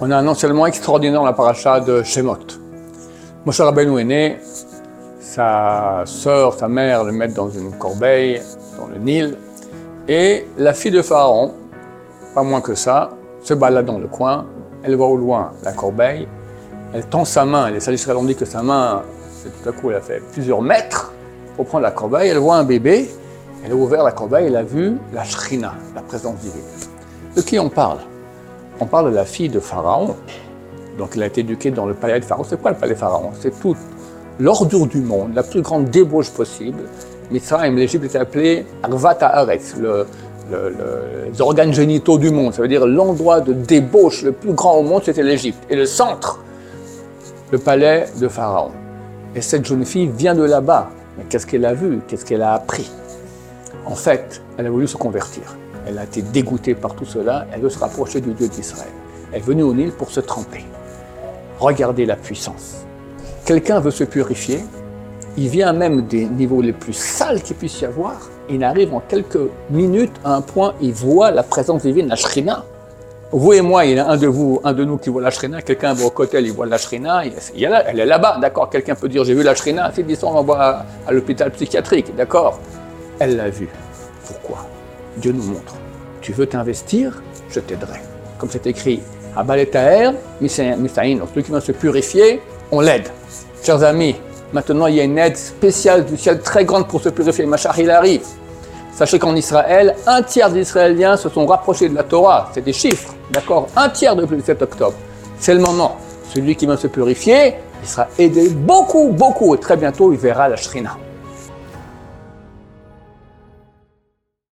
On a un enseignement extraordinaire dans la paracha de Shemot. Moshe Rabbeinu est né, sa sœur, sa mère le mettent dans une corbeille dans le Nil, et la fille de Pharaon, pas moins que ça, se balade dans le coin, elle voit au loin la corbeille, elle tend sa main, les sages ont dit que sa main, tout à coup, elle a fait plusieurs mètres pour prendre la corbeille, elle voit un bébé, elle a ouvert la corbeille, elle a vu la shrina, la présence divine. De qui on parle? On parle de la fille de Pharaon. Donc elle a été éduquée dans le palais de Pharaon. C'est quoi le palais de Pharaon? C'est toute l'ordure du monde, la plus grande débauche possible. Mitzrayim, l'Égypte est appelée Arvat Haaretz, le, les organes génitaux du monde. Ça veut dire l'endroit de débauche le plus grand au monde, c'était l'Égypte. Et le centre, le palais de Pharaon. Et cette jeune fille vient de là-bas. Mais qu'est-ce qu'elle a vu? Qu'est-ce qu'elle a appris? En fait, elle a voulu se convertir. Elle a été dégoûtée par tout cela. Elle veut se rapprocher du Dieu d'Israël. Elle est venue au Nil pour se tremper. Regardez la puissance. Quelqu'un veut se purifier. Il vient même des niveaux les plus sales qu'il puisse y avoir. Il arrive en quelques minutes à un point, il voit la présence divine, la Shrina. Vous et moi, il y a un de vous, un de nous qui voit la Shrina, quelqu'un va au côté, il voit la Shrina, elle est là-bas, d'accord? Quelqu'un peut dire j'ai vu la Shrina, c'est dit on l'envoie à, à l'hôpital psychiatrique, d'accord? Elle l'a vu. Pourquoi? Dieu nous montre. Tu veux t'investir Je t'aiderai. Comme c'est écrit, Abaletaer, Misaïn, celui qui va se purifier, on l'aide. Chers amis, maintenant il y a une aide spéciale du ciel très grande pour se purifier. Machar, il arrive. Sachez qu'en Israël, un tiers des Israéliens se sont rapprochés de la Torah. C'est des chiffres, d'accord? Un tiers depuis le 7 octobre. C'est le moment. Celui qui va se purifier, il sera aidé beaucoup, beaucoup. Et très bientôt, il verra la Shrina.